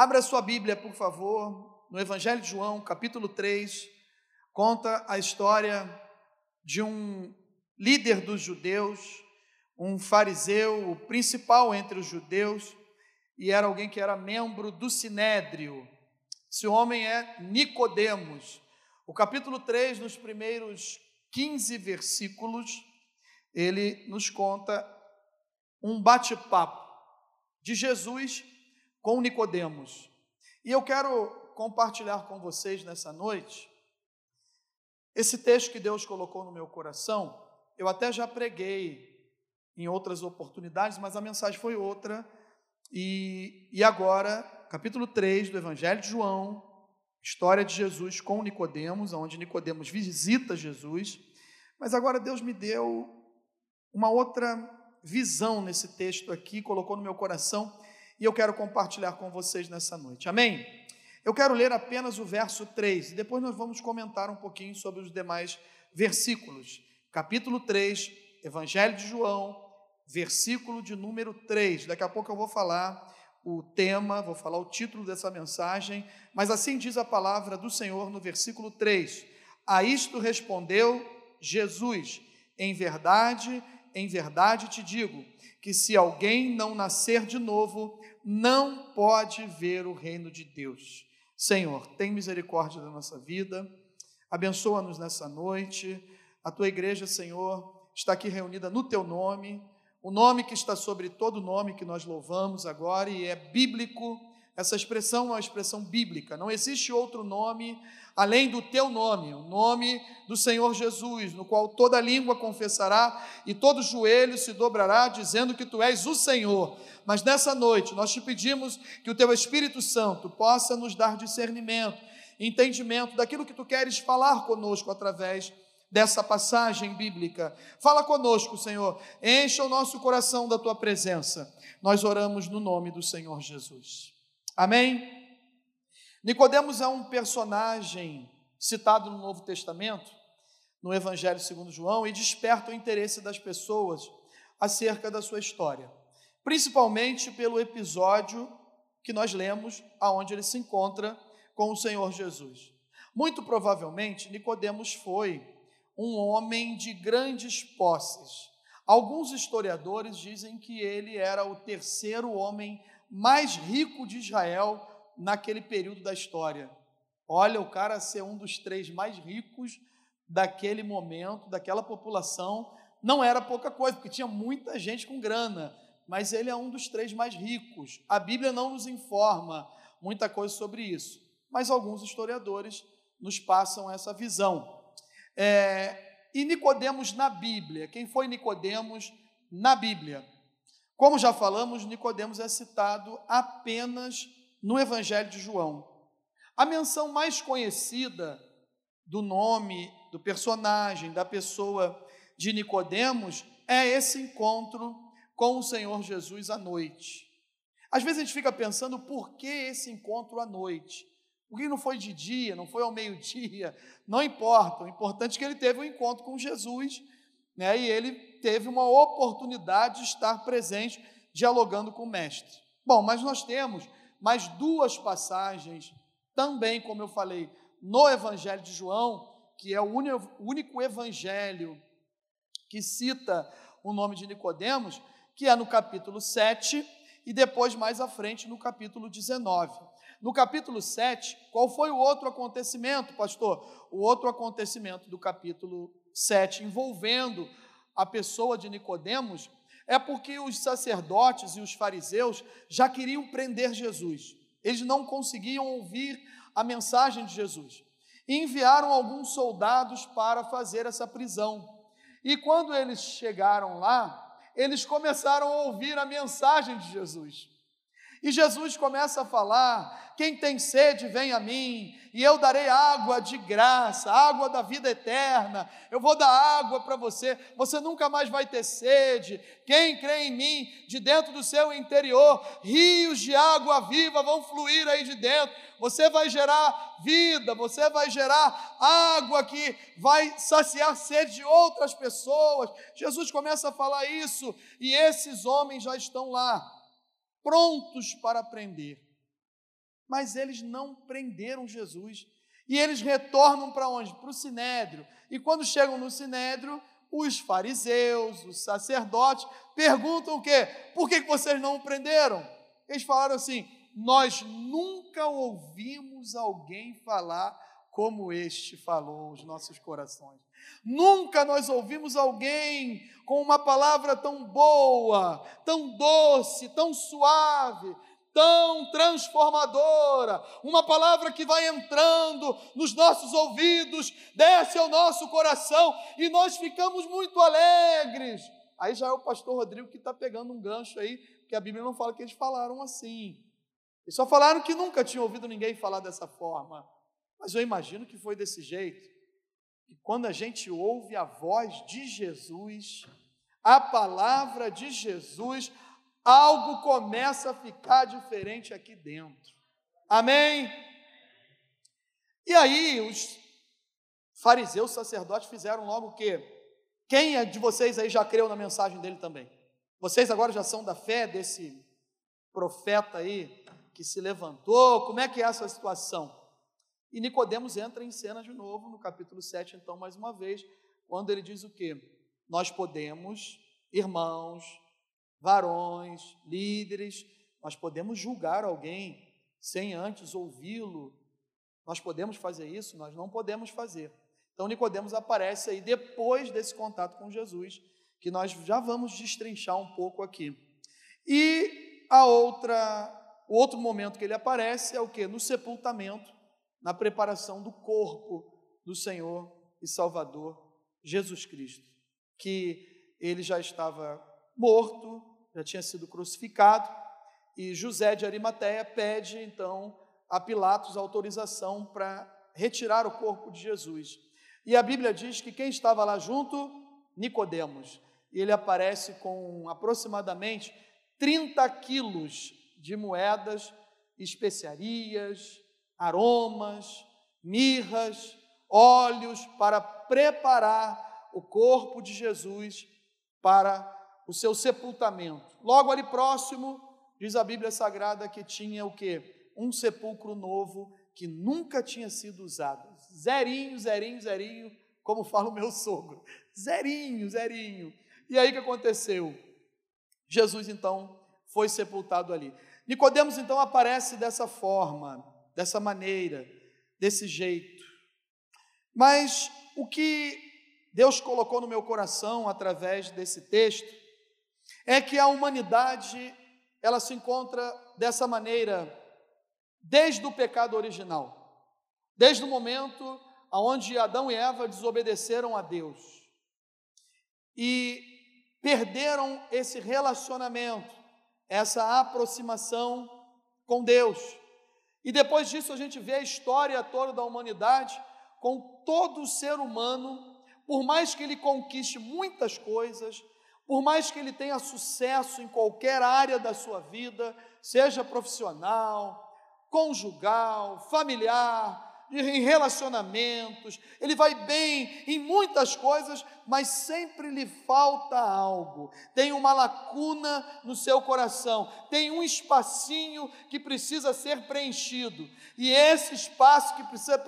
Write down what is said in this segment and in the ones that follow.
Abra sua Bíblia, por favor, no Evangelho de João, capítulo 3, conta a história de um líder dos judeus, um fariseu, o principal entre os judeus, e era alguém que era membro do Sinédrio. Esse homem é Nicodemos. O capítulo 3, nos primeiros 15 versículos, ele nos conta um bate-papo de Jesus com Nicodemos. E eu quero compartilhar com vocês nessa noite esse texto que Deus colocou no meu coração. Eu até já preguei em outras oportunidades, mas a mensagem foi outra. E, e agora, capítulo 3 do Evangelho de João, história de Jesus com Nicodemos, onde Nicodemos visita Jesus. Mas agora Deus me deu uma outra visão nesse texto aqui, colocou no meu coração e eu quero compartilhar com vocês nessa noite. Amém? Eu quero ler apenas o verso 3 e depois nós vamos comentar um pouquinho sobre os demais versículos. Capítulo 3, Evangelho de João, versículo de número 3. Daqui a pouco eu vou falar o tema, vou falar o título dessa mensagem, mas assim diz a palavra do Senhor no versículo 3. A isto respondeu Jesus: Em verdade, em verdade te digo que se alguém não nascer de novo, não pode ver o reino de Deus. Senhor, tem misericórdia da nossa vida, abençoa-nos nessa noite. A tua igreja, Senhor, está aqui reunida no teu nome, o nome que está sobre todo nome que nós louvamos agora e é bíblico. Essa expressão é uma expressão bíblica, não existe outro nome além do teu nome, o nome do Senhor Jesus, no qual toda língua confessará e todo joelho se dobrará, dizendo que tu és o Senhor. Mas nessa noite nós te pedimos que o teu Espírito Santo possa nos dar discernimento, entendimento daquilo que tu queres falar conosco através dessa passagem bíblica. Fala conosco, Senhor, encha o nosso coração da tua presença. Nós oramos no nome do Senhor Jesus. Amém. Nicodemos é um personagem citado no Novo Testamento, no Evangelho segundo João, e desperta o interesse das pessoas acerca da sua história, principalmente pelo episódio que nós lemos aonde ele se encontra com o Senhor Jesus. Muito provavelmente Nicodemos foi um homem de grandes posses. Alguns historiadores dizem que ele era o terceiro homem mais rico de Israel naquele período da história. Olha, o cara ser um dos três mais ricos daquele momento, daquela população, não era pouca coisa, porque tinha muita gente com grana, mas ele é um dos três mais ricos. A Bíblia não nos informa muita coisa sobre isso, mas alguns historiadores nos passam essa visão. É, e Nicodemos na Bíblia, quem foi Nicodemos na Bíblia? Como já falamos, Nicodemos é citado apenas no Evangelho de João. A menção mais conhecida do nome, do personagem, da pessoa de Nicodemos é esse encontro com o Senhor Jesus à noite. Às vezes a gente fica pensando por que esse encontro à noite? Por que não foi de dia, não foi ao meio-dia? Não importa, o importante é que ele teve um encontro com Jesus, né? E ele teve uma oportunidade de estar presente dialogando com o mestre. Bom, mas nós temos mais duas passagens, também, como eu falei, no Evangelho de João, que é o único evangelho que cita o nome de Nicodemos, que é no capítulo 7 e depois mais à frente no capítulo 19. No capítulo 7, qual foi o outro acontecimento, pastor? O outro acontecimento do capítulo 7 envolvendo a pessoa de Nicodemos é porque os sacerdotes e os fariseus já queriam prender Jesus. Eles não conseguiam ouvir a mensagem de Jesus. E enviaram alguns soldados para fazer essa prisão. E quando eles chegaram lá, eles começaram a ouvir a mensagem de Jesus. E Jesus começa a falar: quem tem sede, vem a mim, e eu darei água de graça, água da vida eterna. Eu vou dar água para você, você nunca mais vai ter sede. Quem crê em mim, de dentro do seu interior, rios de água viva vão fluir aí de dentro. Você vai gerar vida, você vai gerar água que vai saciar sede de outras pessoas. Jesus começa a falar isso, e esses homens já estão lá prontos para aprender. Mas eles não prenderam Jesus. E eles retornam para onde? Para o sinédrio. E quando chegam no sinédrio, os fariseus, os sacerdotes, perguntam o quê? Por que vocês não o prenderam? Eles falaram assim: Nós nunca ouvimos alguém falar como este falou os nossos corações. Nunca nós ouvimos alguém com uma palavra tão boa, tão doce, tão suave, tão transformadora, uma palavra que vai entrando nos nossos ouvidos, desce ao nosso coração e nós ficamos muito alegres. Aí já é o pastor Rodrigo que está pegando um gancho aí, que a Bíblia não fala que eles falaram assim. Eles só falaram que nunca tinham ouvido ninguém falar dessa forma. Mas eu imagino que foi desse jeito. E quando a gente ouve a voz de Jesus, a palavra de Jesus, algo começa a ficar diferente aqui dentro. Amém? E aí, os fariseus, sacerdotes, fizeram logo o quê? Quem é de vocês aí já creu na mensagem dele também? Vocês agora já são da fé desse profeta aí que se levantou? Como é que é essa situação? E Nicodemos entra em cena de novo no capítulo 7, então, mais uma vez, quando ele diz o quê? Nós podemos, irmãos, varões, líderes, nós podemos julgar alguém sem antes ouvi-lo. Nós podemos fazer isso? Nós não podemos fazer. Então Nicodemos aparece aí depois desse contato com Jesus, que nós já vamos destrinchar um pouco aqui. E a outra, o outro momento que ele aparece é o que? No sepultamento na preparação do corpo do Senhor e Salvador Jesus Cristo, que ele já estava morto, já tinha sido crucificado, e José de Arimateia pede então a Pilatos autorização para retirar o corpo de Jesus. E a Bíblia diz que quem estava lá junto? Nicodemos. E ele aparece com aproximadamente 30 quilos de moedas, especiarias, aromas, mirras, óleos para preparar o corpo de Jesus para o seu sepultamento. Logo ali próximo, diz a Bíblia Sagrada que tinha o que? Um sepulcro novo que nunca tinha sido usado. Zerinho, zerinho, zerinho, como fala o meu sogro. Zerinho, zerinho. E aí o que aconteceu? Jesus então foi sepultado ali. Nicodemos então aparece dessa forma dessa maneira, desse jeito. Mas o que Deus colocou no meu coração através desse texto é que a humanidade ela se encontra dessa maneira desde o pecado original, desde o momento onde Adão e Eva desobedeceram a Deus e perderam esse relacionamento, essa aproximação com Deus. E depois disso a gente vê a história toda da humanidade com todo ser humano, por mais que ele conquiste muitas coisas, por mais que ele tenha sucesso em qualquer área da sua vida, seja profissional, conjugal, familiar, em relacionamentos, ele vai bem em muitas coisas, mas sempre lhe falta algo. Tem uma lacuna no seu coração, tem um espacinho que precisa ser preenchido. E esse espaço que precisa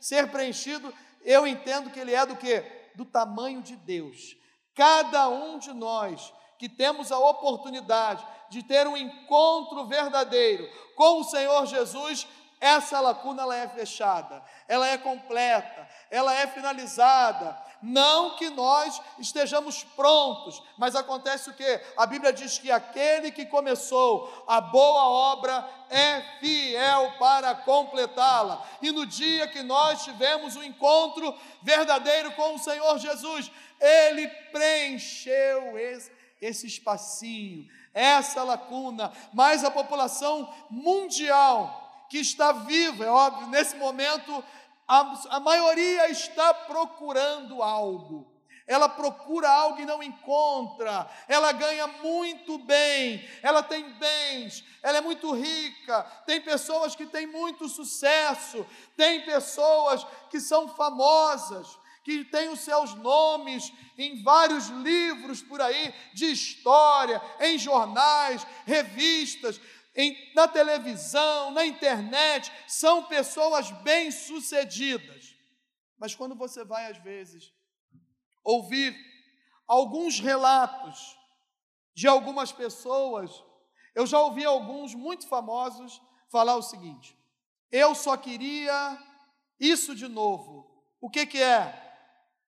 ser preenchido, eu entendo que ele é do que? Do tamanho de Deus. Cada um de nós que temos a oportunidade de ter um encontro verdadeiro com o Senhor Jesus, essa lacuna ela é fechada, ela é completa, ela é finalizada. Não que nós estejamos prontos, mas acontece o que? A Bíblia diz que aquele que começou a boa obra é fiel para completá-la. E no dia que nós tivemos o um encontro verdadeiro com o Senhor Jesus, ele preencheu esse, esse espacinho, essa lacuna, mas a população mundial que está vivo, é óbvio, nesse momento a, a maioria está procurando algo. Ela procura algo e não encontra. Ela ganha muito bem. Ela tem bens. Ela é muito rica. Tem pessoas que têm muito sucesso. Tem pessoas que são famosas, que têm os seus nomes em vários livros por aí de história, em jornais, revistas em, na televisão, na internet, são pessoas bem-sucedidas. Mas quando você vai, às vezes, ouvir alguns relatos de algumas pessoas, eu já ouvi alguns muito famosos falar o seguinte: eu só queria isso de novo. O que, que é?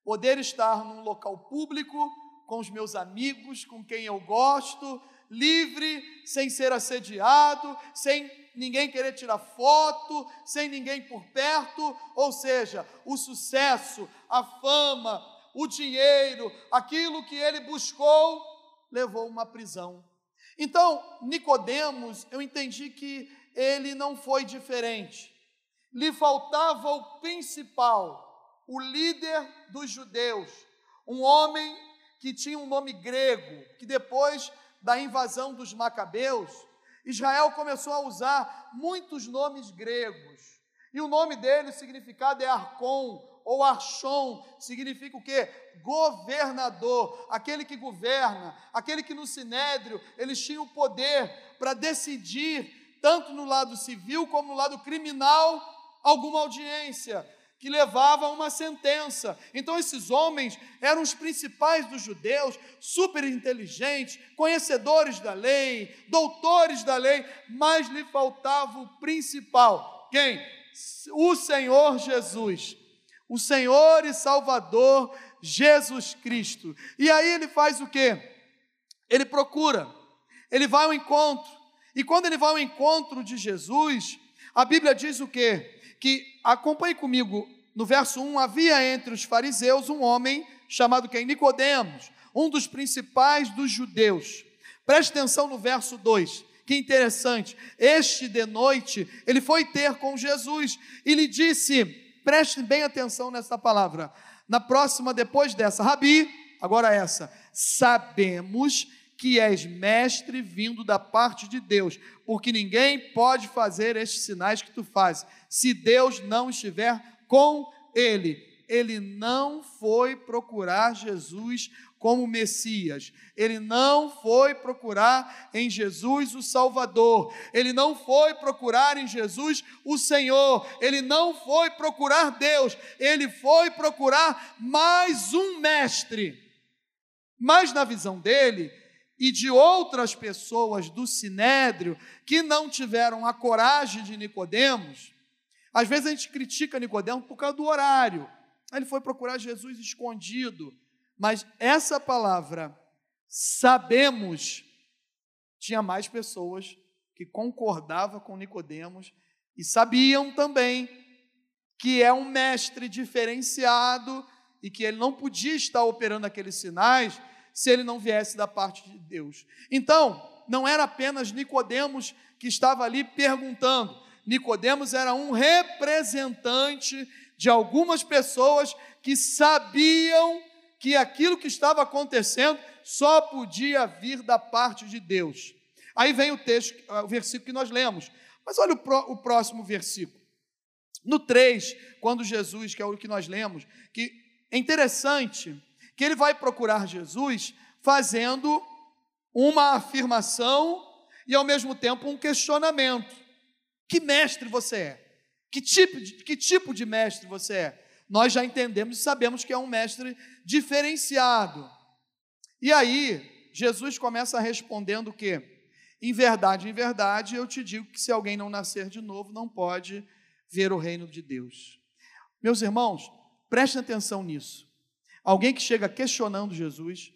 Poder estar num local público, com os meus amigos, com quem eu gosto, livre, sem ser assediado, sem ninguém querer tirar foto, sem ninguém por perto, ou seja, o sucesso, a fama, o dinheiro, aquilo que ele buscou, levou uma prisão. Então, Nicodemos, eu entendi que ele não foi diferente. Lhe faltava o principal, o líder dos judeus, um homem que tinha um nome grego, que depois da invasão dos macabeus, Israel começou a usar muitos nomes gregos. E o nome dele, o significado é Arcon, ou Archon, significa o quê? Governador, aquele que governa, aquele que no Sinédrio eles tinham o poder para decidir tanto no lado civil como no lado criminal, alguma audiência que levava a uma sentença. Então, esses homens eram os principais dos judeus, super inteligentes, conhecedores da lei, doutores da lei, mas lhe faltava o principal: quem? O Senhor Jesus, o Senhor e Salvador Jesus Cristo. E aí ele faz o que? Ele procura, ele vai ao encontro, e quando ele vai ao encontro de Jesus, a Bíblia diz o quê? Que, acompanhe comigo, no verso 1, havia entre os fariseus um homem chamado quem? Nicodemos, um dos principais dos judeus. Preste atenção no verso 2, que interessante. Este de noite, ele foi ter com Jesus e lhe disse: preste bem atenção nessa palavra. Na próxima, depois dessa, Rabi, agora essa, sabemos que és mestre vindo da parte de Deus, porque ninguém pode fazer estes sinais que tu fazes, se Deus não estiver com ele. Ele não foi procurar Jesus como Messias. Ele não foi procurar em Jesus o Salvador. Ele não foi procurar em Jesus o Senhor. Ele não foi procurar Deus. Ele foi procurar mais um mestre. Mas na visão dele, e de outras pessoas do sinédrio que não tiveram a coragem de Nicodemos. Às vezes a gente critica Nicodemos por causa do horário. Ele foi procurar Jesus escondido, mas essa palavra sabemos tinha mais pessoas que concordavam com Nicodemos e sabiam também que é um mestre diferenciado e que ele não podia estar operando aqueles sinais se ele não viesse da parte de Deus. Então, não era apenas Nicodemos que estava ali perguntando. Nicodemos era um representante de algumas pessoas que sabiam que aquilo que estava acontecendo só podia vir da parte de Deus. Aí vem o texto, o versículo que nós lemos. Mas olha o, o próximo versículo. No 3, quando Jesus, que é o que nós lemos, que é interessante que ele vai procurar Jesus fazendo uma afirmação e ao mesmo tempo um questionamento. Que mestre você é? Que tipo de, que tipo de mestre você é? Nós já entendemos e sabemos que é um mestre diferenciado. E aí, Jesus começa respondendo o quê? Em verdade, em verdade, eu te digo que se alguém não nascer de novo, não pode ver o reino de Deus. Meus irmãos, prestem atenção nisso. Alguém que chega questionando Jesus,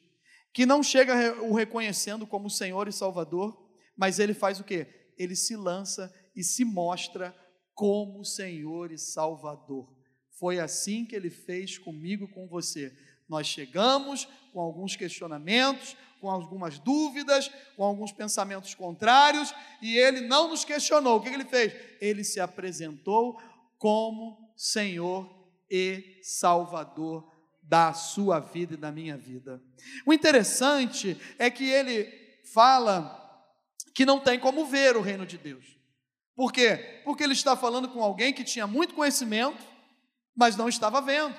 que não chega o reconhecendo como Senhor e Salvador, mas ele faz o quê? Ele se lança e se mostra como Senhor e Salvador. Foi assim que ele fez comigo e com você. Nós chegamos com alguns questionamentos, com algumas dúvidas, com alguns pensamentos contrários, e ele não nos questionou. O que ele fez? Ele se apresentou como Senhor e Salvador da sua vida e da minha vida. O interessante é que ele fala que não tem como ver o reino de Deus. Por quê? Porque ele está falando com alguém que tinha muito conhecimento, mas não estava vendo,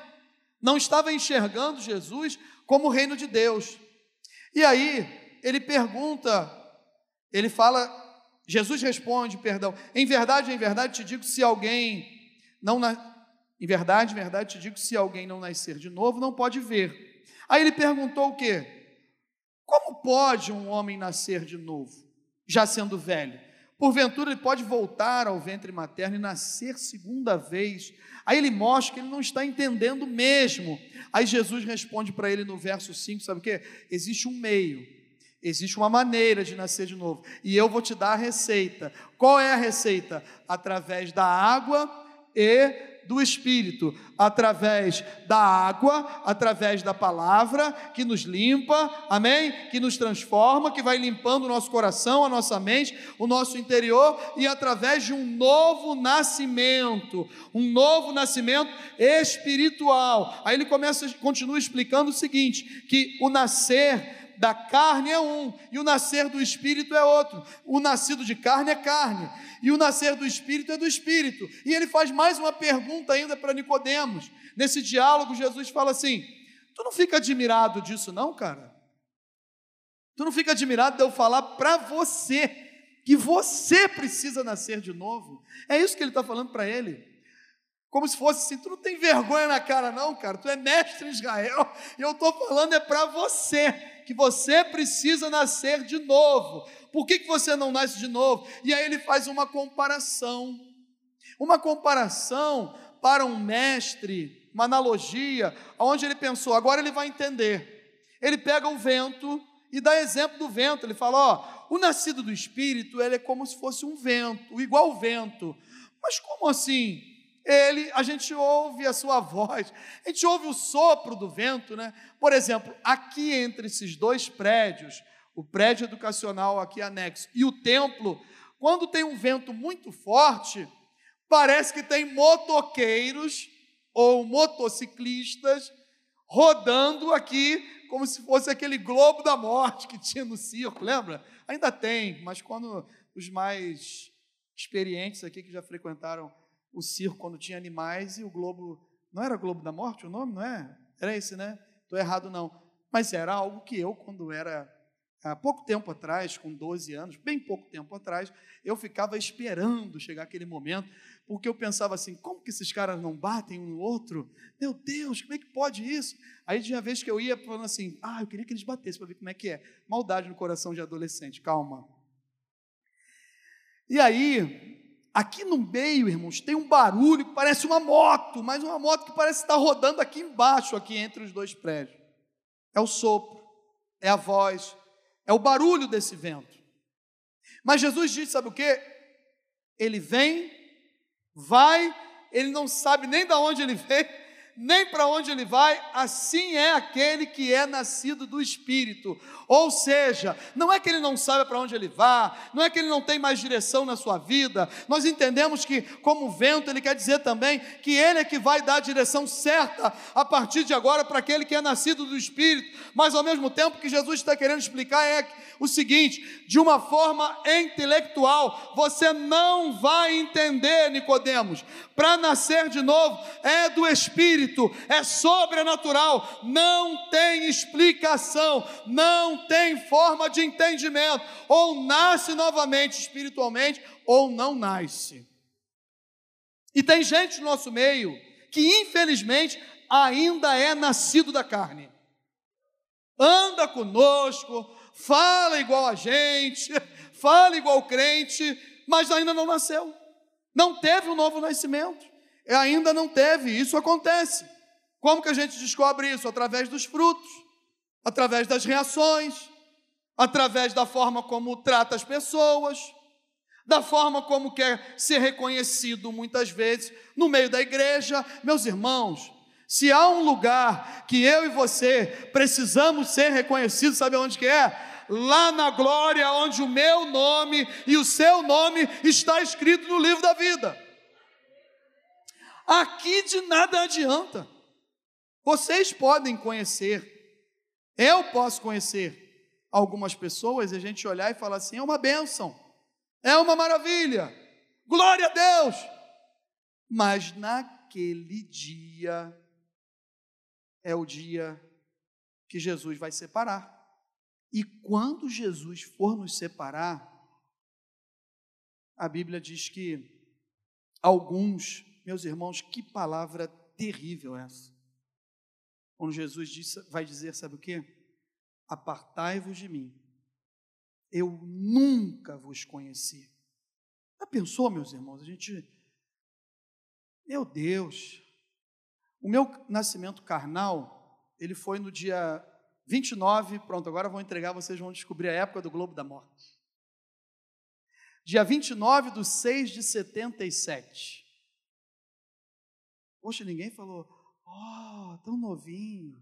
não estava enxergando Jesus como o reino de Deus. E aí, ele pergunta, ele fala Jesus responde, perdão, em verdade, em verdade te digo, se alguém não. Em verdade, em verdade te digo, se alguém não nascer de novo, não pode ver. Aí ele perguntou o quê? Como pode um homem nascer de novo, já sendo velho? Porventura ele pode voltar ao ventre materno e nascer segunda vez. Aí ele mostra que ele não está entendendo mesmo. Aí Jesus responde para ele no verso 5, sabe o que? Existe um meio, existe uma maneira de nascer de novo. E eu vou te dar a receita. Qual é a receita? Através da água e do Espírito, através da água, através da palavra que nos limpa, amém? Que nos transforma, que vai limpando o nosso coração, a nossa mente, o nosso interior e através de um novo nascimento, um novo nascimento espiritual. Aí ele começa, continua explicando o seguinte: que o nascer da carne é um, e o nascer do espírito é outro. O nascido de carne é carne, e o nascer do espírito é do espírito. E ele faz mais uma pergunta ainda para Nicodemos. Nesse diálogo, Jesus fala assim: Tu não fica admirado disso, não, cara? Tu não fica admirado de eu falar para você que você precisa nascer de novo? É isso que ele está falando para ele. Como se fosse assim, tu não tem vergonha na cara, não, cara. Tu é mestre Israel e eu estou falando é para você que você precisa nascer de novo. Por que, que você não nasce de novo? E aí ele faz uma comparação. Uma comparação para um mestre, uma analogia, onde ele pensou, agora ele vai entender. Ele pega o vento e dá exemplo do vento. Ele fala: ó, o nascido do espírito, ele é como se fosse um vento, igual o vento. Mas como assim? Ele, a gente ouve a sua voz, a gente ouve o sopro do vento, né? Por exemplo, aqui entre esses dois prédios, o prédio educacional aqui anexo e o templo, quando tem um vento muito forte, parece que tem motoqueiros ou motociclistas rodando aqui como se fosse aquele globo da morte que tinha no circo, lembra? Ainda tem, mas quando os mais experientes aqui que já frequentaram o circo quando tinha animais e o Globo. Não era Globo da Morte o nome, não é? Era esse, né? Estou errado, não. Mas era algo que eu, quando era há pouco tempo atrás, com 12 anos, bem pouco tempo atrás, eu ficava esperando chegar aquele momento, porque eu pensava assim: como que esses caras não batem um no outro? Meu Deus, como é que pode isso? Aí tinha vez que eu ia falando assim: ah, eu queria que eles batessem para ver como é que é. Maldade no coração de adolescente, calma. E aí, Aqui no meio, irmãos, tem um barulho que parece uma moto, mas uma moto que parece estar rodando aqui embaixo, aqui entre os dois prédios. É o sopro, é a voz, é o barulho desse vento. Mas Jesus diz: sabe o que? Ele vem, vai, ele não sabe nem de onde ele vem, nem para onde ele vai, assim é aquele que é nascido do Espírito. Ou seja, não é que ele não sabe para onde ele vai, não é que ele não tem mais direção na sua vida. Nós entendemos que, como vento, ele quer dizer também que ele é que vai dar a direção certa a partir de agora para aquele que é nascido do Espírito. Mas ao mesmo tempo que Jesus está querendo explicar é o seguinte: de uma forma intelectual, você não vai entender, Nicodemos. Para nascer de novo é do Espírito espírito, é sobrenatural, não tem explicação, não tem forma de entendimento. Ou nasce novamente espiritualmente, ou não nasce. E tem gente no nosso meio que, infelizmente, ainda é nascido da carne. Anda conosco, fala igual a gente, fala igual crente, mas ainda não nasceu. Não teve um novo nascimento ainda não teve. Isso acontece. Como que a gente descobre isso? Através dos frutos, através das reações, através da forma como trata as pessoas, da forma como quer ser reconhecido muitas vezes no meio da igreja. Meus irmãos, se há um lugar que eu e você precisamos ser reconhecidos, sabe onde que é? Lá na glória, onde o meu nome e o seu nome está escrito no livro da vida. Aqui de nada adianta. Vocês podem conhecer, eu posso conhecer algumas pessoas e a gente olhar e falar assim: é uma bênção, é uma maravilha, glória a Deus. Mas naquele dia é o dia que Jesus vai separar. E quando Jesus for nos separar, a Bíblia diz que alguns, meus irmãos, que palavra terrível essa. Quando Jesus disse, vai dizer, sabe o que? Apartai-vos de mim, eu nunca vos conheci. Já pensou, meus irmãos? A gente. Meu Deus! O meu nascimento carnal, ele foi no dia 29, pronto, agora vou entregar, vocês vão descobrir a época do Globo da Morte. Dia 29 de 6 de 77. Poxa, ninguém falou, oh, tão novinho.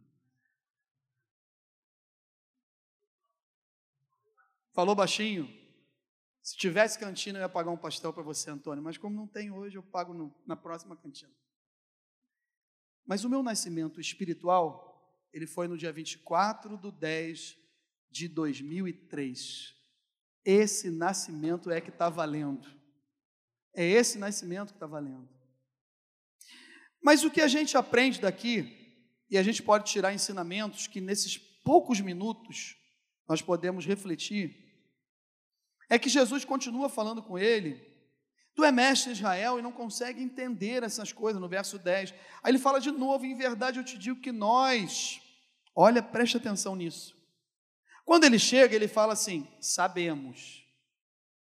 Falou baixinho? Se tivesse cantina, eu ia pagar um pastel para você, Antônio, mas como não tem hoje, eu pago no, na próxima cantina. Mas o meu nascimento espiritual ele foi no dia 24 de 10 de 2003. Esse nascimento é que está valendo. É esse nascimento que está valendo. Mas o que a gente aprende daqui, e a gente pode tirar ensinamentos que nesses poucos minutos nós podemos refletir, é que Jesus continua falando com ele. Tu é mestre de Israel e não consegue entender essas coisas, no verso 10. Aí ele fala de novo: em verdade eu te digo que nós, Olha, preste atenção nisso. Quando ele chega, ele fala assim: sabemos.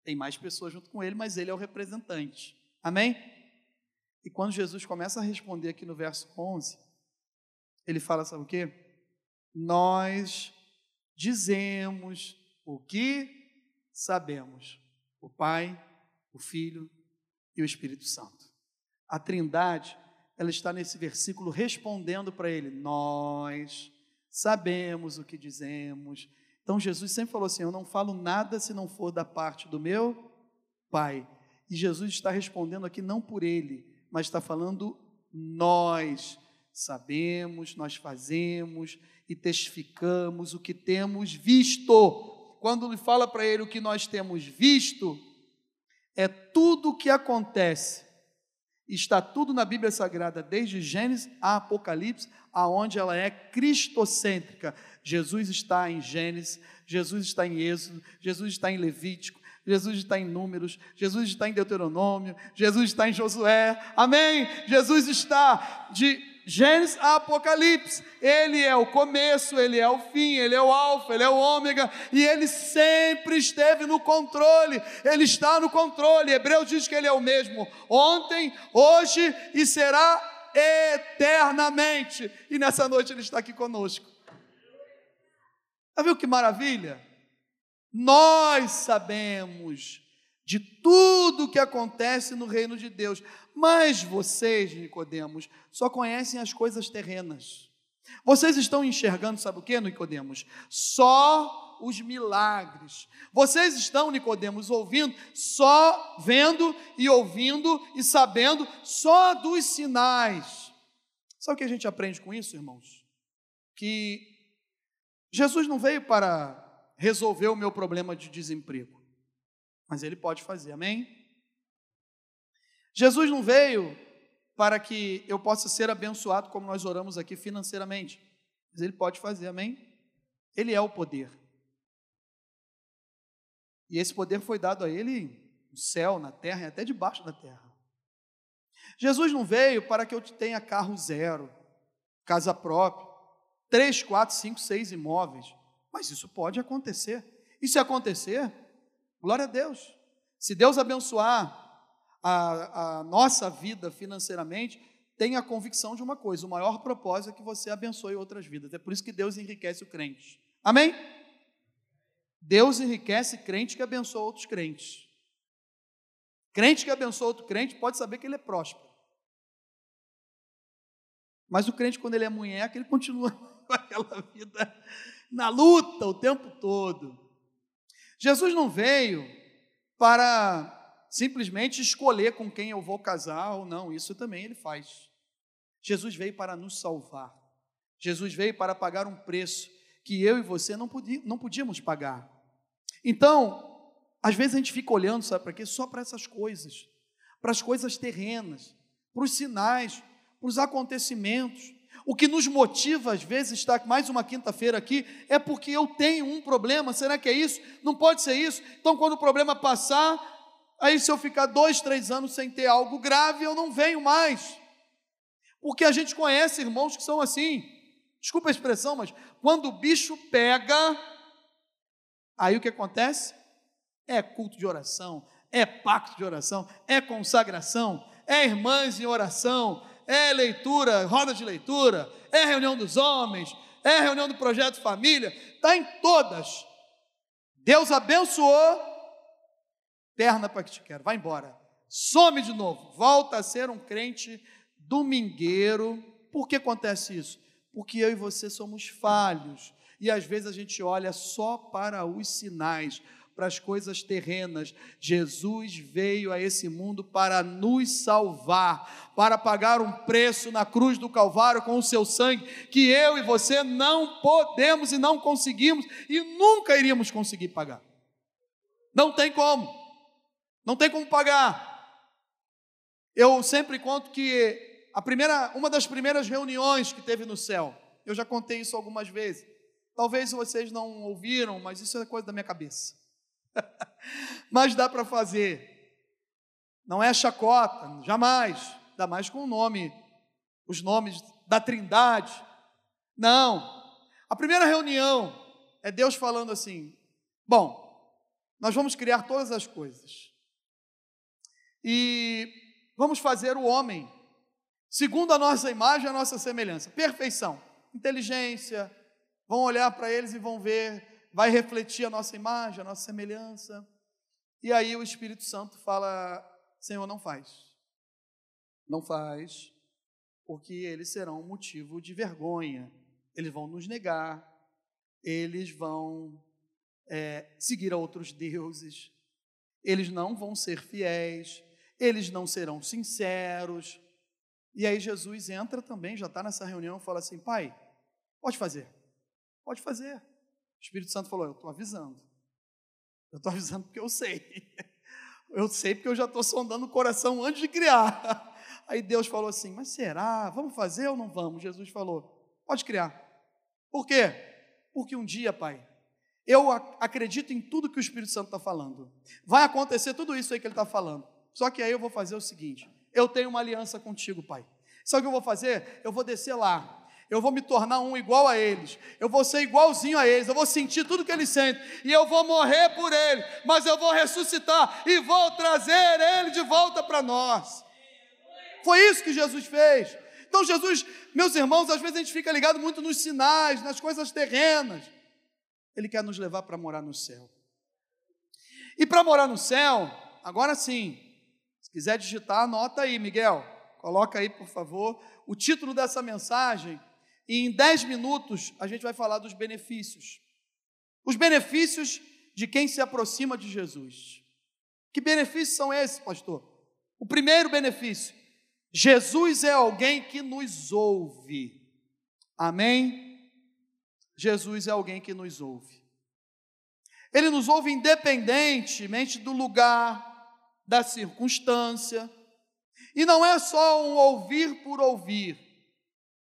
Tem mais pessoas junto com ele, mas ele é o representante. Amém? E quando Jesus começa a responder aqui no verso 11, ele fala: sabe o que? Nós dizemos o que sabemos. O Pai, o Filho e o Espírito Santo. A Trindade, ela está nesse versículo respondendo para ele: Nós sabemos o que dizemos. Então Jesus sempre falou assim: Eu não falo nada se não for da parte do meu Pai. E Jesus está respondendo aqui não por ele, mas está falando nós sabemos, nós fazemos e testificamos o que temos visto. Quando ele fala para ele o que nós temos visto, é tudo o que acontece Está tudo na Bíblia Sagrada, desde Gênesis a Apocalipse, aonde ela é cristocêntrica. Jesus está em Gênesis, Jesus está em Êxodo, Jesus está em Levítico, Jesus está em Números, Jesus está em Deuteronômio, Jesus está em Josué. Amém? Jesus está de Gênesis a Apocalipse, ele é o começo, ele é o fim, ele é o alfa, ele é o ômega, e ele sempre esteve no controle, ele está no controle. Hebreus diz que ele é o mesmo ontem, hoje e será eternamente. E nessa noite ele está aqui conosco. Já viu que maravilha? Nós sabemos de tudo o que acontece no reino de Deus. Mas vocês, Nicodemos, só conhecem as coisas terrenas. Vocês estão enxergando, sabe o que, Nicodemos? Só os milagres. Vocês estão, Nicodemos, ouvindo, só vendo e ouvindo e sabendo só dos sinais. Sabe o que a gente aprende com isso, irmãos? Que Jesus não veio para resolver o meu problema de desemprego mas ele pode fazer, amém? Jesus não veio para que eu possa ser abençoado como nós oramos aqui financeiramente, mas ele pode fazer, amém? Ele é o poder. E esse poder foi dado a ele no céu, na terra e até debaixo da terra. Jesus não veio para que eu tenha carro zero, casa própria, três, quatro, cinco, seis imóveis. Mas isso pode acontecer. E se acontecer, Glória a Deus. Se Deus abençoar a, a nossa vida financeiramente, tenha a convicção de uma coisa: o maior propósito é que você abençoe outras vidas. É por isso que Deus enriquece o crente. Amém? Deus enriquece crente que abençoa outros crentes. Crente que abençoa outro crente pode saber que ele é próspero. Mas o crente, quando ele é munheca, ele continua com aquela vida na luta o tempo todo. Jesus não veio para simplesmente escolher com quem eu vou casar ou não, isso também ele faz. Jesus veio para nos salvar. Jesus veio para pagar um preço que eu e você não, podia, não podíamos pagar. Então, às vezes a gente fica olhando, sabe para quê? Só para essas coisas, para as coisas terrenas, para os sinais, para os acontecimentos. O que nos motiva, às vezes, estar mais uma quinta-feira aqui, é porque eu tenho um problema. Será que é isso? Não pode ser isso. Então, quando o problema passar, Aí, se eu ficar dois, três anos sem ter algo grave, eu não venho mais. Porque a gente conhece irmãos que são assim. Desculpa a expressão, mas quando o bicho pega, aí o que acontece? É culto de oração, é pacto de oração, é consagração, é irmãs em oração, é leitura, roda de leitura, é reunião dos homens, é reunião do projeto família, está em todas. Deus abençoou, perna para que te quero, vai embora, some de novo, volta a ser um crente domingueiro. Por que acontece isso? Porque eu e você somos falhos e às vezes a gente olha só para os sinais, para as coisas terrenas. Jesus veio a esse mundo para nos salvar, para pagar um preço na cruz do Calvário com o seu sangue, que eu e você não podemos e não conseguimos e nunca iríamos conseguir pagar. Não tem como, não tem como pagar. Eu sempre conto que a primeira, uma das primeiras reuniões que teve no céu, eu já contei isso algumas vezes. Talvez vocês não ouviram, mas isso é coisa da minha cabeça. Mas dá para fazer. Não é chacota, jamais. Ainda mais com o nome, os nomes da Trindade. Não. A primeira reunião é Deus falando assim: bom, nós vamos criar todas as coisas. E vamos fazer o homem segundo a nossa imagem, a nossa semelhança. Perfeição, inteligência. Vão olhar para eles e vão ver vai refletir a nossa imagem, a nossa semelhança. E aí o Espírito Santo fala: Senhor, não faz. Não faz, porque eles serão motivo de vergonha. Eles vão nos negar, eles vão é, seguir a outros deuses, eles não vão ser fiéis, eles não serão sinceros. E aí Jesus entra também, já está nessa reunião, e fala assim: Pai, pode fazer, pode fazer. O Espírito Santo falou: Eu estou avisando. Eu estou avisando porque eu sei. Eu sei porque eu já estou sondando o coração antes de criar. Aí Deus falou assim: Mas será? Vamos fazer ou não vamos? Jesus falou: Pode criar. Por quê? Porque um dia, Pai, eu acredito em tudo que o Espírito Santo está falando. Vai acontecer tudo isso aí que ele está falando. Só que aí eu vou fazer o seguinte: eu tenho uma aliança contigo, Pai. Sabe o que eu vou fazer? Eu vou descer lá eu vou me tornar um igual a eles, eu vou ser igualzinho a eles, eu vou sentir tudo que eles sentem, e eu vou morrer por ele, mas eu vou ressuscitar e vou trazer ele de volta para nós. Foi isso que Jesus fez. Então, Jesus, meus irmãos, às vezes a gente fica ligado muito nos sinais, nas coisas terrenas. Ele quer nos levar para morar no céu. E para morar no céu, agora sim, se quiser digitar, anota aí, Miguel. Coloca aí, por favor, o título dessa mensagem e em dez minutos a gente vai falar dos benefícios. Os benefícios de quem se aproxima de Jesus. Que benefícios são esses, pastor? O primeiro benefício: Jesus é alguém que nos ouve. Amém? Jesus é alguém que nos ouve. Ele nos ouve independentemente do lugar, da circunstância. E não é só um ouvir por ouvir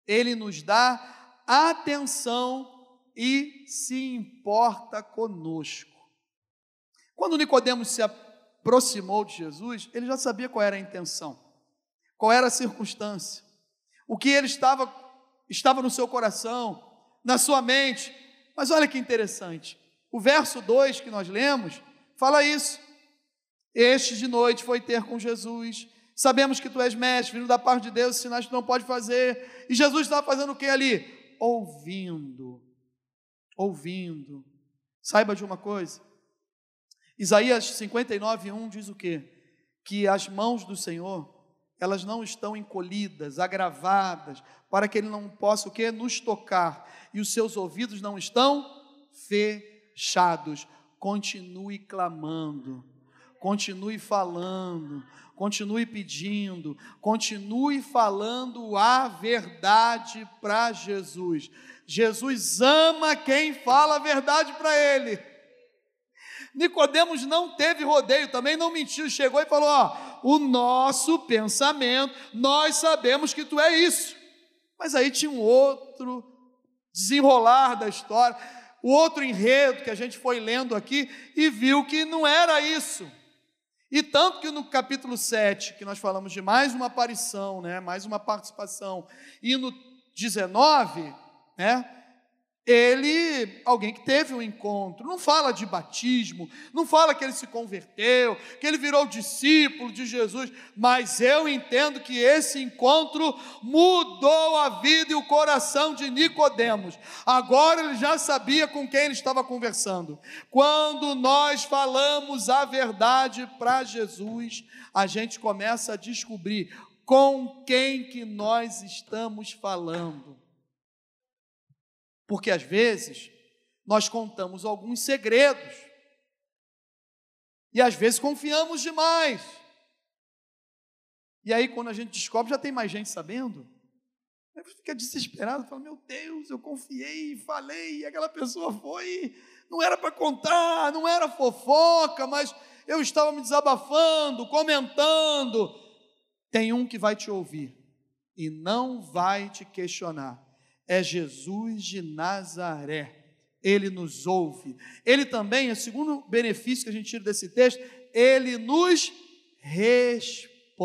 ele nos dá atenção e se importa conosco. Quando Nicodemos se aproximou de Jesus, ele já sabia qual era a intenção, qual era a circunstância, o que ele estava estava no seu coração, na sua mente. Mas olha que interessante. O verso 2 que nós lemos fala isso. Este de noite foi ter com Jesus Sabemos que tu és mestre, vindo da parte de Deus, sinais que tu não pode fazer. E Jesus estava fazendo o que ali? Ouvindo. Ouvindo. Saiba de uma coisa. Isaías 59, 1 diz o quê? Que as mãos do Senhor, elas não estão encolhidas, agravadas, para que Ele não possa o quê? Nos tocar. E os seus ouvidos não estão fechados. Continue clamando, continue falando, continue pedindo, continue falando a verdade para Jesus. Jesus ama quem fala a verdade para ele. Nicodemos não teve rodeio, também não mentiu, chegou e falou: ó, o nosso pensamento, nós sabemos que tu é isso. Mas aí tinha um outro desenrolar da história, o outro enredo que a gente foi lendo aqui e viu que não era isso E tanto que no capítulo 7, que nós falamos de mais uma aparição, né, mais uma participação, e no 19, né, ele, alguém que teve um encontro, não fala de batismo, não fala que ele se converteu, que ele virou discípulo de Jesus, mas eu entendo que esse encontro mudou a vida e o coração de Nicodemos. Agora ele já sabia com quem ele estava conversando. Quando nós falamos a verdade para Jesus, a gente começa a descobrir com quem que nós estamos falando. Porque às vezes nós contamos alguns segredos e às vezes confiamos demais. E aí, quando a gente descobre, já tem mais gente sabendo. Aí você fica desesperado, fala: Meu Deus, eu confiei, falei, e aquela pessoa foi, não era para contar, não era fofoca, mas eu estava me desabafando, comentando. Tem um que vai te ouvir e não vai te questionar é Jesus de Nazaré. Ele nos ouve. Ele também, o segundo benefício que a gente tira desse texto, ele nos responde.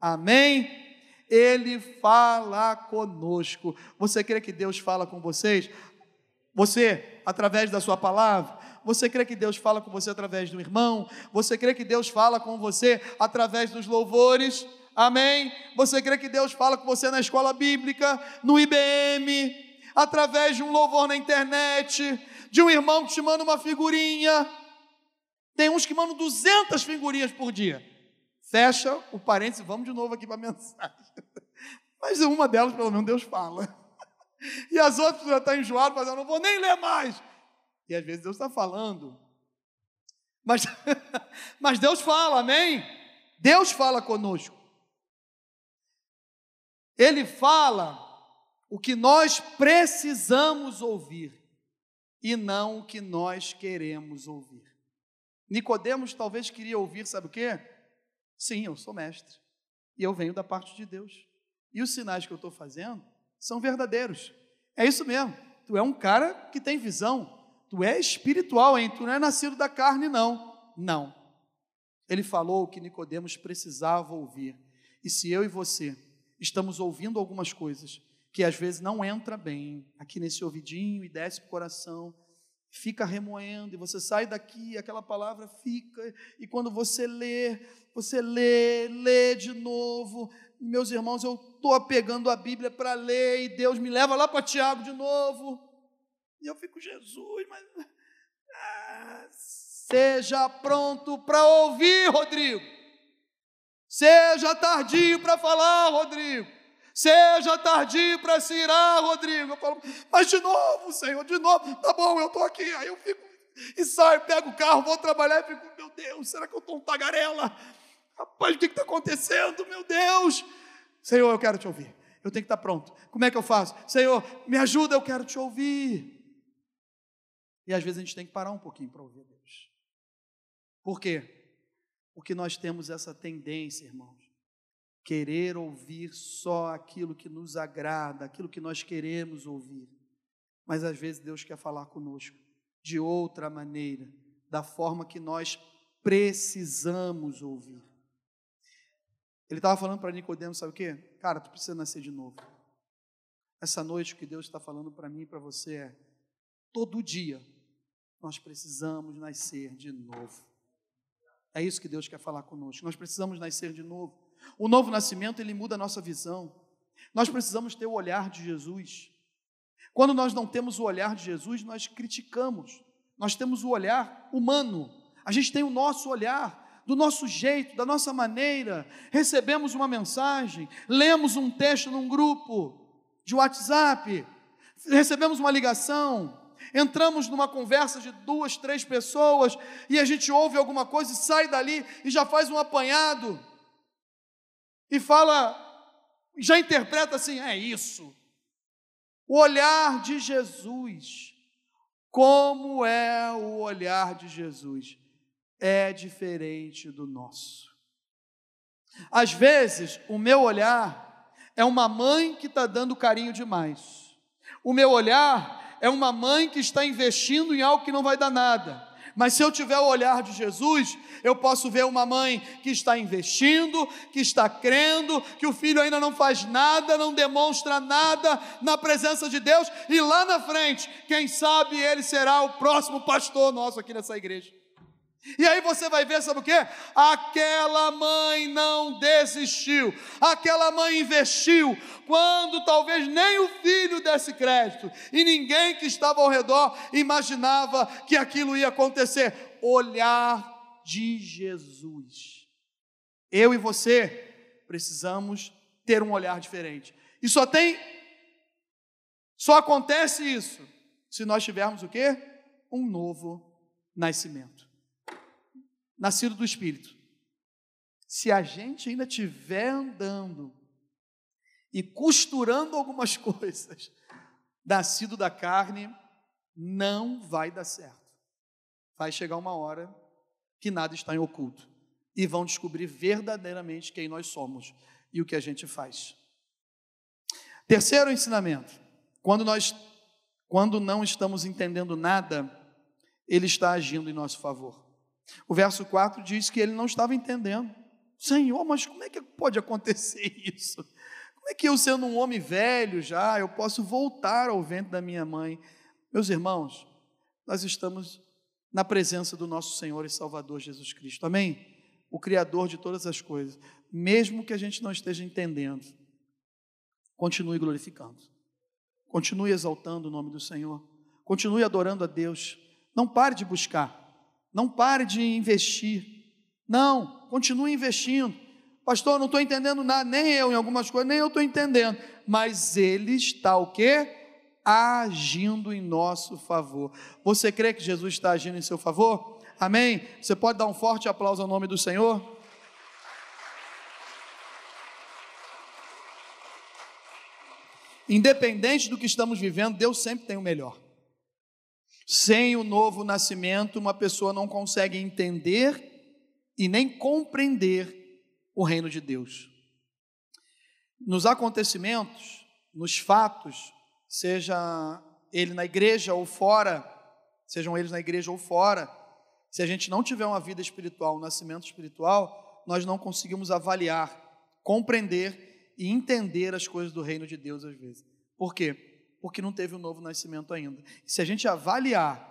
Amém? Ele fala conosco. Você crê que Deus fala com vocês? Você, através da sua palavra? Você crê que Deus fala com você através do irmão? Você crê que Deus fala com você através dos louvores? Amém? Você crê que Deus fala com você na escola bíblica, no IBM, através de um louvor na internet, de um irmão que te manda uma figurinha. Tem uns que mandam 200 figurinhas por dia. Fecha o parênteses, vamos de novo aqui para a mensagem. Mas uma delas, pelo menos, Deus fala. E as outras já estão enjoadas, mas eu não vou nem ler mais. E às vezes Deus está falando. Mas, mas Deus fala, amém? Deus fala conosco. Ele fala o que nós precisamos ouvir e não o que nós queremos ouvir. Nicodemos talvez queria ouvir, sabe o quê? Sim, eu sou mestre e eu venho da parte de Deus. E os sinais que eu estou fazendo são verdadeiros. É isso mesmo. Tu é um cara que tem visão. Tu é espiritual, hein? Tu não é nascido da carne, não. Não. Ele falou o que Nicodemos precisava ouvir. E se eu e você estamos ouvindo algumas coisas que às vezes não entra bem aqui nesse ouvidinho e desce para o coração, fica remoendo, e você sai daqui, aquela palavra fica, e quando você lê, você lê, lê de novo. Meus irmãos, eu estou pegando a Bíblia para ler, e Deus me leva lá para Tiago de novo. E eu fico, Jesus, mas. Ah, seja pronto para ouvir, Rodrigo. Seja tardio para falar, Rodrigo. Seja tardio para se irar, Rodrigo. Eu falo, mas de novo, Senhor, de novo. Tá bom, eu estou aqui. Aí eu fico e saio, pego o carro, vou trabalhar e fico, meu Deus, será que eu estou um tagarela? Rapaz, o que está acontecendo? Meu Deus. Senhor, eu quero te ouvir. Eu tenho que estar pronto. Como é que eu faço? Senhor, me ajuda, eu quero te ouvir. E às vezes a gente tem que parar um pouquinho para ouvir Deus. Por quê? Porque nós temos essa tendência, irmãos, querer ouvir só aquilo que nos agrada, aquilo que nós queremos ouvir. Mas às vezes Deus quer falar conosco de outra maneira, da forma que nós precisamos ouvir. Ele estava falando para Nicodemos, sabe o quê? Cara, tu precisa nascer de novo. Essa noite o que Deus está falando para mim e para você é: todo dia nós precisamos nascer de novo. É isso que Deus quer falar conosco. Nós precisamos nascer de novo. O novo nascimento, ele muda a nossa visão. Nós precisamos ter o olhar de Jesus. Quando nós não temos o olhar de Jesus, nós criticamos. Nós temos o olhar humano. A gente tem o nosso olhar, do nosso jeito, da nossa maneira. Recebemos uma mensagem, lemos um texto num grupo de WhatsApp, recebemos uma ligação, entramos numa conversa de duas, três pessoas e a gente ouve alguma coisa e sai dali e já faz um apanhado e fala, já interpreta assim: é isso. O olhar de Jesus, como é o olhar de Jesus? É diferente do nosso. Às vezes, o meu olhar é uma mãe que está dando carinho demais. O meu olhar é uma mãe que está investindo em algo que não vai dar nada. Mas se eu tiver o olhar de Jesus, eu posso ver uma mãe que está investindo, que está crendo, que o filho ainda não faz nada, não demonstra nada na presença de Deus, e lá na frente, quem sabe ele será o próximo pastor nosso aqui nessa igreja. E aí você vai ver, sabe o que? Aquela mãe não desistiu, aquela mãe investiu, quando talvez nem o filho desse crédito, e ninguém que estava ao redor imaginava que aquilo ia acontecer. Olhar de Jesus. Eu e você precisamos ter um olhar diferente. E só tem, só acontece isso se nós tivermos o quê? Um novo nascimento nascido do Espírito. Se a gente ainda estiver andando e costurando algumas coisas, nascido da carne, não vai dar certo. Vai chegar uma hora que nada está em oculto e vão descobrir verdadeiramente quem nós somos e o que a gente faz. Terceiro ensinamento: quando nós quando não estamos entendendo nada, ele está agindo em nosso favor. O verso 4 diz que ele não estava entendendo. Senhor, mas como é que pode acontecer isso? Como é que eu, sendo um homem velho já, eu posso voltar ao vento da minha mãe? Meus irmãos, nós estamos na presença do nosso Senhor e Salvador Jesus Cristo. Amém? O Criador de todas as coisas. Mesmo que a gente não esteja entendendo, continue glorificando. Continue exaltando o nome do Senhor. Continue adorando a Deus. Não pare de buscar. Não pare de investir. Não, continue investindo. Pastor, não estou entendendo nada, nem eu em algumas coisas, nem eu estou entendendo. Mas Ele está o quê? Agindo em nosso favor. Você crê que Jesus está agindo em seu favor? Amém? Você pode dar um forte aplauso ao nome do Senhor? Independente do que estamos vivendo, Deus sempre tem o melhor. Sem o novo nascimento, uma pessoa não consegue entender e nem compreender o reino de Deus. Nos acontecimentos, nos fatos, seja ele na igreja ou fora, sejam eles na igreja ou fora, se a gente não tiver uma vida espiritual, um nascimento espiritual, nós não conseguimos avaliar, compreender e entender as coisas do reino de Deus às vezes. Por quê? Porque não teve o um novo nascimento ainda. Se a gente avaliar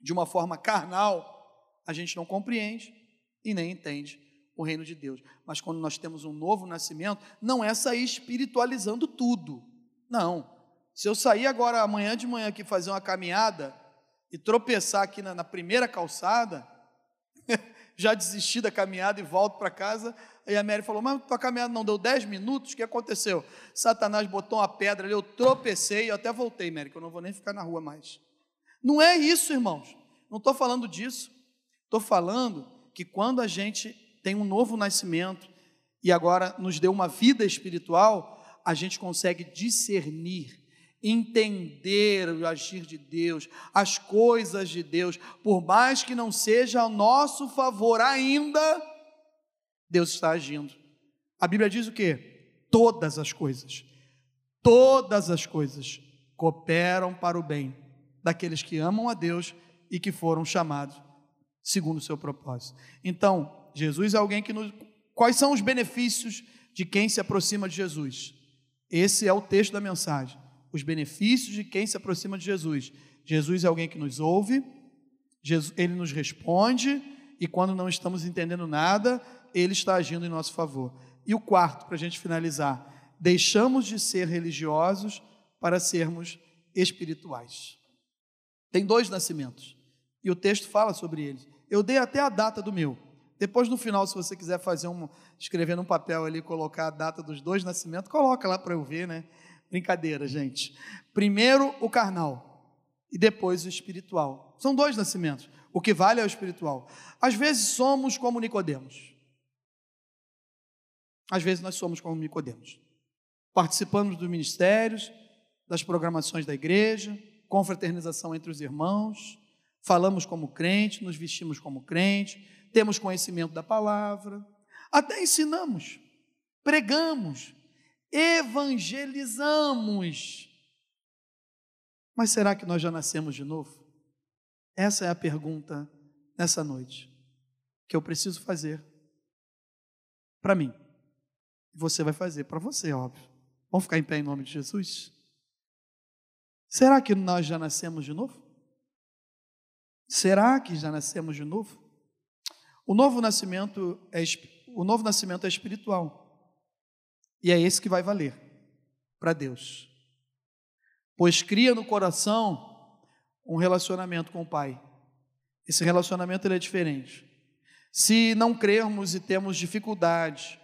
de uma forma carnal, a gente não compreende e nem entende o reino de Deus. Mas quando nós temos um novo nascimento, não é sair espiritualizando tudo. Não. Se eu sair agora amanhã de manhã aqui fazer uma caminhada e tropeçar aqui na, na primeira calçada, já desisti da caminhada e volto para casa, Aí a Mary falou: Mas tua caminhada não deu 10 minutos? O que aconteceu? Satanás botou uma pedra ali, eu tropecei, eu até voltei, Mary, que eu não vou nem ficar na rua mais. Não é isso, irmãos. Não estou falando disso. Estou falando que quando a gente tem um novo nascimento e agora nos deu uma vida espiritual, a gente consegue discernir, entender o agir de Deus, as coisas de Deus, por mais que não seja a nosso favor ainda Deus está agindo. A Bíblia diz o quê? Todas as coisas, todas as coisas cooperam para o bem daqueles que amam a Deus e que foram chamados segundo o seu propósito. Então, Jesus é alguém que nos. Quais são os benefícios de quem se aproxima de Jesus? Esse é o texto da mensagem. Os benefícios de quem se aproxima de Jesus. Jesus é alguém que nos ouve, Jesus, ele nos responde, e quando não estamos entendendo nada, ele está agindo em nosso favor. E o quarto, para a gente finalizar, deixamos de ser religiosos para sermos espirituais. Tem dois nascimentos, e o texto fala sobre eles. Eu dei até a data do meu. Depois, no final, se você quiser fazer um, escrever num papel ali, colocar a data dos dois nascimentos, coloca lá para eu ver, né? Brincadeira, gente. Primeiro o carnal e depois o espiritual. São dois nascimentos. O que vale é o espiritual. Às vezes somos como Nicodemos. Às vezes nós somos como Nicodemos. Participamos dos ministérios, das programações da igreja, confraternização entre os irmãos, falamos como crente, nos vestimos como crente, temos conhecimento da palavra, até ensinamos, pregamos, evangelizamos. Mas será que nós já nascemos de novo? Essa é a pergunta nessa noite que eu preciso fazer para mim. Você vai fazer para você, óbvio. Vamos ficar em pé em nome de Jesus? Será que nós já nascemos de novo? Será que já nascemos de novo? O novo nascimento é, o novo nascimento é espiritual. E é esse que vai valer para Deus. Pois cria no coração um relacionamento com o Pai. Esse relacionamento ele é diferente. Se não crermos e temos dificuldade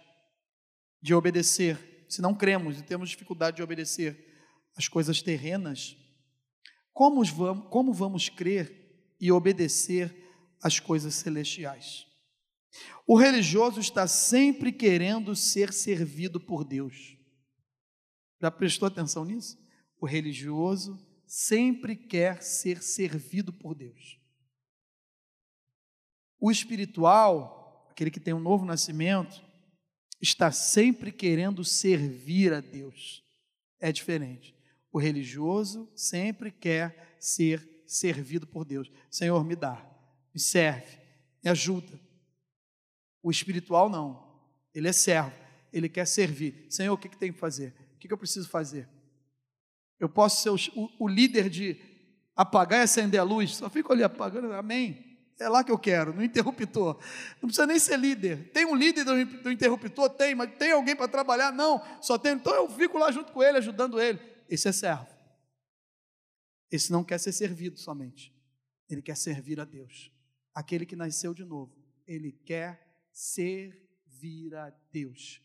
de obedecer, se não cremos e temos dificuldade de obedecer as coisas terrenas, como vamos, como vamos crer e obedecer as coisas celestiais? O religioso está sempre querendo ser servido por Deus. Já prestou atenção nisso? O religioso sempre quer ser servido por Deus. O espiritual, aquele que tem um novo nascimento, está sempre querendo servir a Deus. É diferente. O religioso sempre quer ser servido por Deus. Senhor, me dá, me serve, me ajuda. O espiritual não. Ele é servo, ele quer servir. Senhor, o que, que tem que fazer? O que, que eu preciso fazer? Eu posso ser o, o, líder de apagar e acender a luz? Só fico ali apagando, amém. É lá que eu quero, no interruptor. Não precisa nem ser líder. Tem um líder do interruptor? Tem, mas tem alguém para trabalhar? Não, só tem. Então eu fico lá junto com ele, ajudando ele. Esse é servo. Esse não quer ser servido somente. Ele quer servir a Deus. Aquele que nasceu de novo. Ele quer servir a Deus.